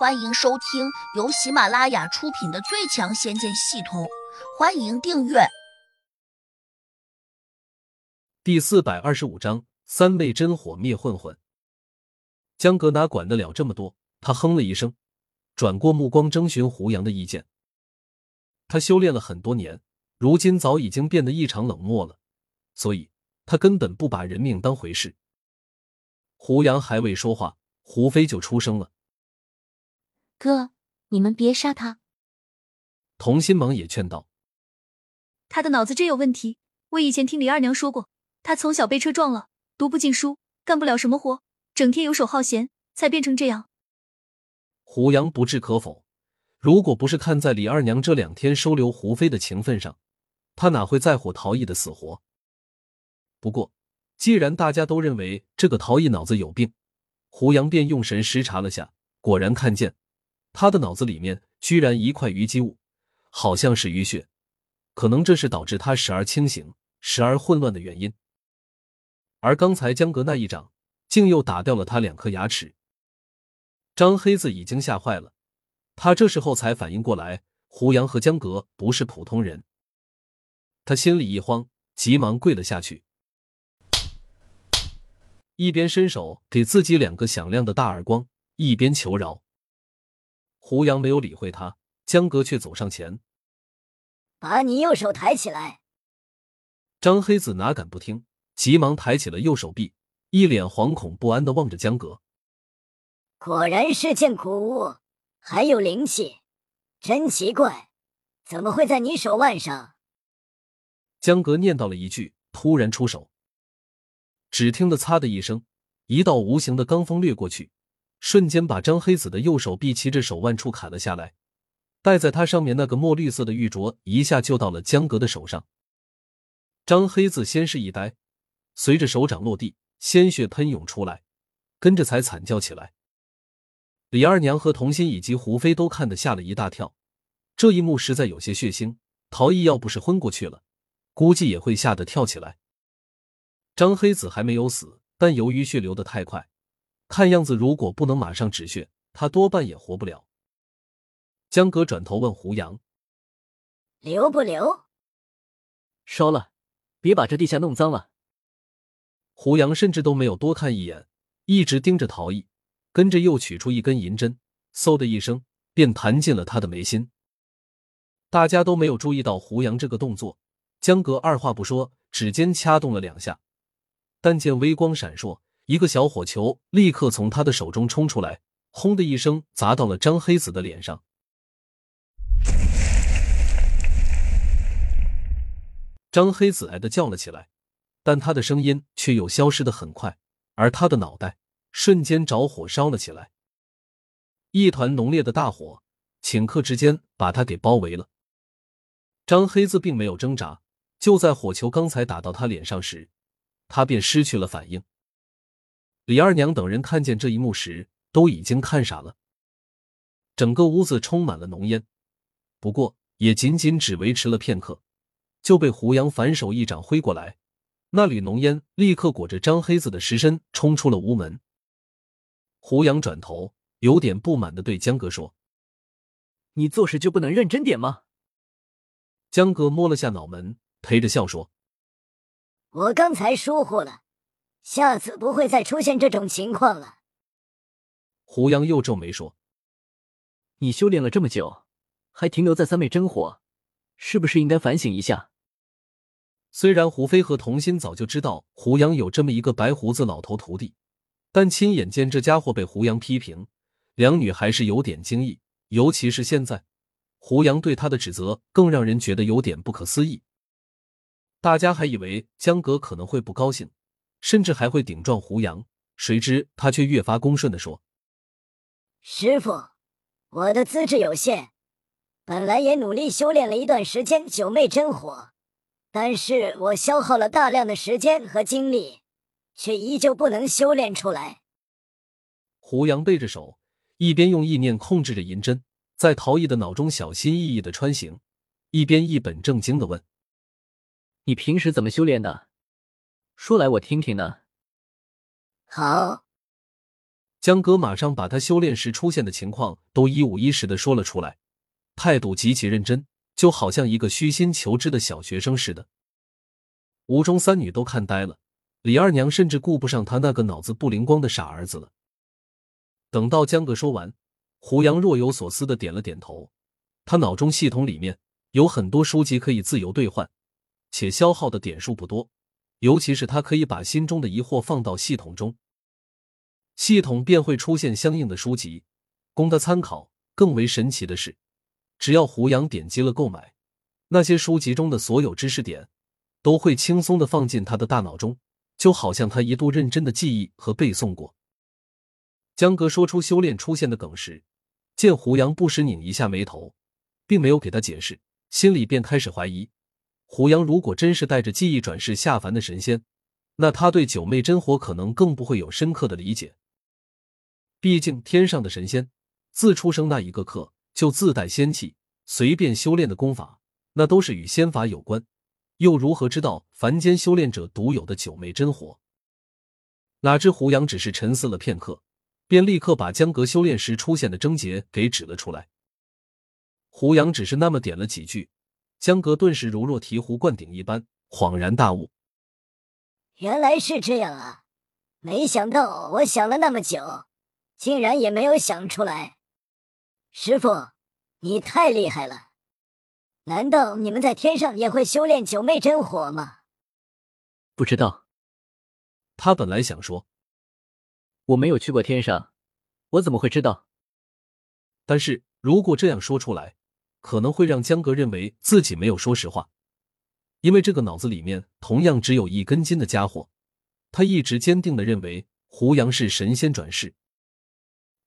欢迎收听由喜马拉雅出品的《最强仙剑系统》，欢迎订阅。第四百二十五章：三昧真火灭混混。江格哪管得了这么多？他哼了一声，转过目光征询胡杨的意见。他修炼了很多年，如今早已经变得异常冷漠了，所以他根本不把人命当回事。胡杨还未说话，胡飞就出声了。哥，你们别杀他。童心萌也劝道：“他的脑子真有问题。我以前听李二娘说过，他从小被车撞了，读不进书，干不了什么活，整天游手好闲，才变成这样。”胡杨不置可否。如果不是看在李二娘这两天收留胡飞的情分上，他哪会在乎陶艺的死活？不过，既然大家都认为这个陶艺脑子有病，胡杨便用神识查了下，果然看见。他的脑子里面居然一块淤积物，好像是淤血，可能这是导致他时而清醒、时而混乱的原因。而刚才江格那一掌，竟又打掉了他两颗牙齿。张黑子已经吓坏了，他这时候才反应过来，胡杨和江格不是普通人。他心里一慌，急忙跪了下去，一边伸手给自己两个响亮的大耳光，一边求饶。胡杨没有理会他，江哥却走上前，把你右手抬起来。张黑子哪敢不听，急忙抬起了右手臂，一脸惶恐不安的望着江哥。果然是件古物，还有灵气，真奇怪，怎么会在你手腕上？江哥念叨了一句，突然出手，只听得“擦”的一声，一道无形的罡风掠过去。瞬间把张黑子的右手臂骑着手腕处砍了下来，戴在他上面那个墨绿色的玉镯一下就到了江格的手上。张黑子先是一呆，随着手掌落地，鲜血喷涌出来，跟着才惨叫起来。李二娘和童心以及胡飞都看得吓了一大跳，这一幕实在有些血腥。陶艺要不是昏过去了，估计也会吓得跳起来。张黑子还没有死，但由于血流的太快。看样子，如果不能马上止血，他多半也活不了。江哥转头问胡杨：“留不留？烧了，别把这地下弄脏了。”胡杨甚至都没有多看一眼，一直盯着陶艺，跟着又取出一根银针，嗖的一声便弹进了他的眉心。大家都没有注意到胡杨这个动作，江哥二话不说，指尖掐动了两下，但见微光闪烁。一个小火球立刻从他的手中冲出来，轰的一声砸到了张黑子的脸上。张黑子哎的叫了起来，但他的声音却又消失的很快，而他的脑袋瞬间着火烧了起来，一团浓烈的大火顷刻之间把他给包围了。张黑子并没有挣扎，就在火球刚才打到他脸上时，他便失去了反应。李二娘等人看见这一幕时，都已经看傻了。整个屋子充满了浓烟，不过也仅仅只维持了片刻，就被胡杨反手一掌挥过来，那缕浓烟立刻裹着张黑子的尸身冲出了屋门。胡杨转头，有点不满的对江哥说：“你做事就不能认真点吗？”江哥摸了下脑门，陪着笑说：“我刚才疏忽了。”下次不会再出现这种情况了。胡杨又皱眉说：“你修炼了这么久，还停留在三昧真火，是不是应该反省一下？”虽然胡飞和童心早就知道胡杨有这么一个白胡子老头徒弟，但亲眼见这家伙被胡杨批评，两女还是有点惊异。尤其是现在，胡杨对他的指责更让人觉得有点不可思议。大家还以为江格可能会不高兴。甚至还会顶撞胡杨，谁知他却越发恭顺的说：“师傅，我的资质有限，本来也努力修炼了一段时间九妹真火，但是我消耗了大量的时间和精力，却依旧不能修炼出来。”胡杨背着手，一边用意念控制着银针，在陶艺的脑中小心翼翼的穿行，一边一本正经的问：“你平时怎么修炼的？”说来我听听呢。好。江哥马上把他修炼时出现的情况都一五一十的说了出来，态度极其认真，就好像一个虚心求知的小学生似的。吴中三女都看呆了，李二娘甚至顾不上他那个脑子不灵光的傻儿子了。等到江哥说完，胡杨若有所思的点了点头。他脑中系统里面有很多书籍可以自由兑换，且消耗的点数不多。尤其是他可以把心中的疑惑放到系统中，系统便会出现相应的书籍供他参考。更为神奇的是，只要胡杨点击了购买，那些书籍中的所有知识点都会轻松的放进他的大脑中，就好像他一度认真的记忆和背诵过。江哥说出修炼出现的梗时，见胡杨不时拧一下眉头，并没有给他解释，心里便开始怀疑。胡杨如果真是带着记忆转世下凡的神仙，那他对九妹真火可能更不会有深刻的理解。毕竟天上的神仙自出生那一个刻就自带仙气，随便修炼的功法那都是与仙法有关，又如何知道凡间修炼者独有的九妹真火？哪知胡杨只是沉思了片刻，便立刻把江阁修炼时出现的症结给指了出来。胡杨只是那么点了几句。江哥顿时如若醍醐灌顶一般，恍然大悟。原来是这样啊！没想到我想了那么久，竟然也没有想出来。师傅，你太厉害了！难道你们在天上也会修炼九妹真火吗？不知道。他本来想说，我没有去过天上，我怎么会知道？但是如果这样说出来。可能会让江格认为自己没有说实话，因为这个脑子里面同样只有一根筋的家伙，他一直坚定的认为胡杨是神仙转世。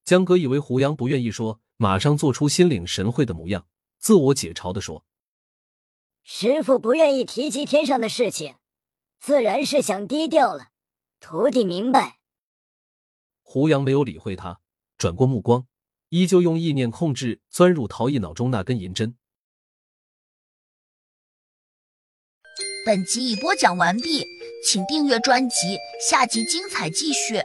江格以为胡杨不愿意说，马上做出心领神会的模样，自我解嘲的说：“师傅不愿意提及天上的事情，自然是想低调了。徒弟明白。”胡杨没有理会他，转过目光。依旧用意念控制，钻入陶艺脑中那根银针。本集已播讲完毕，请订阅专辑，下集精彩继续。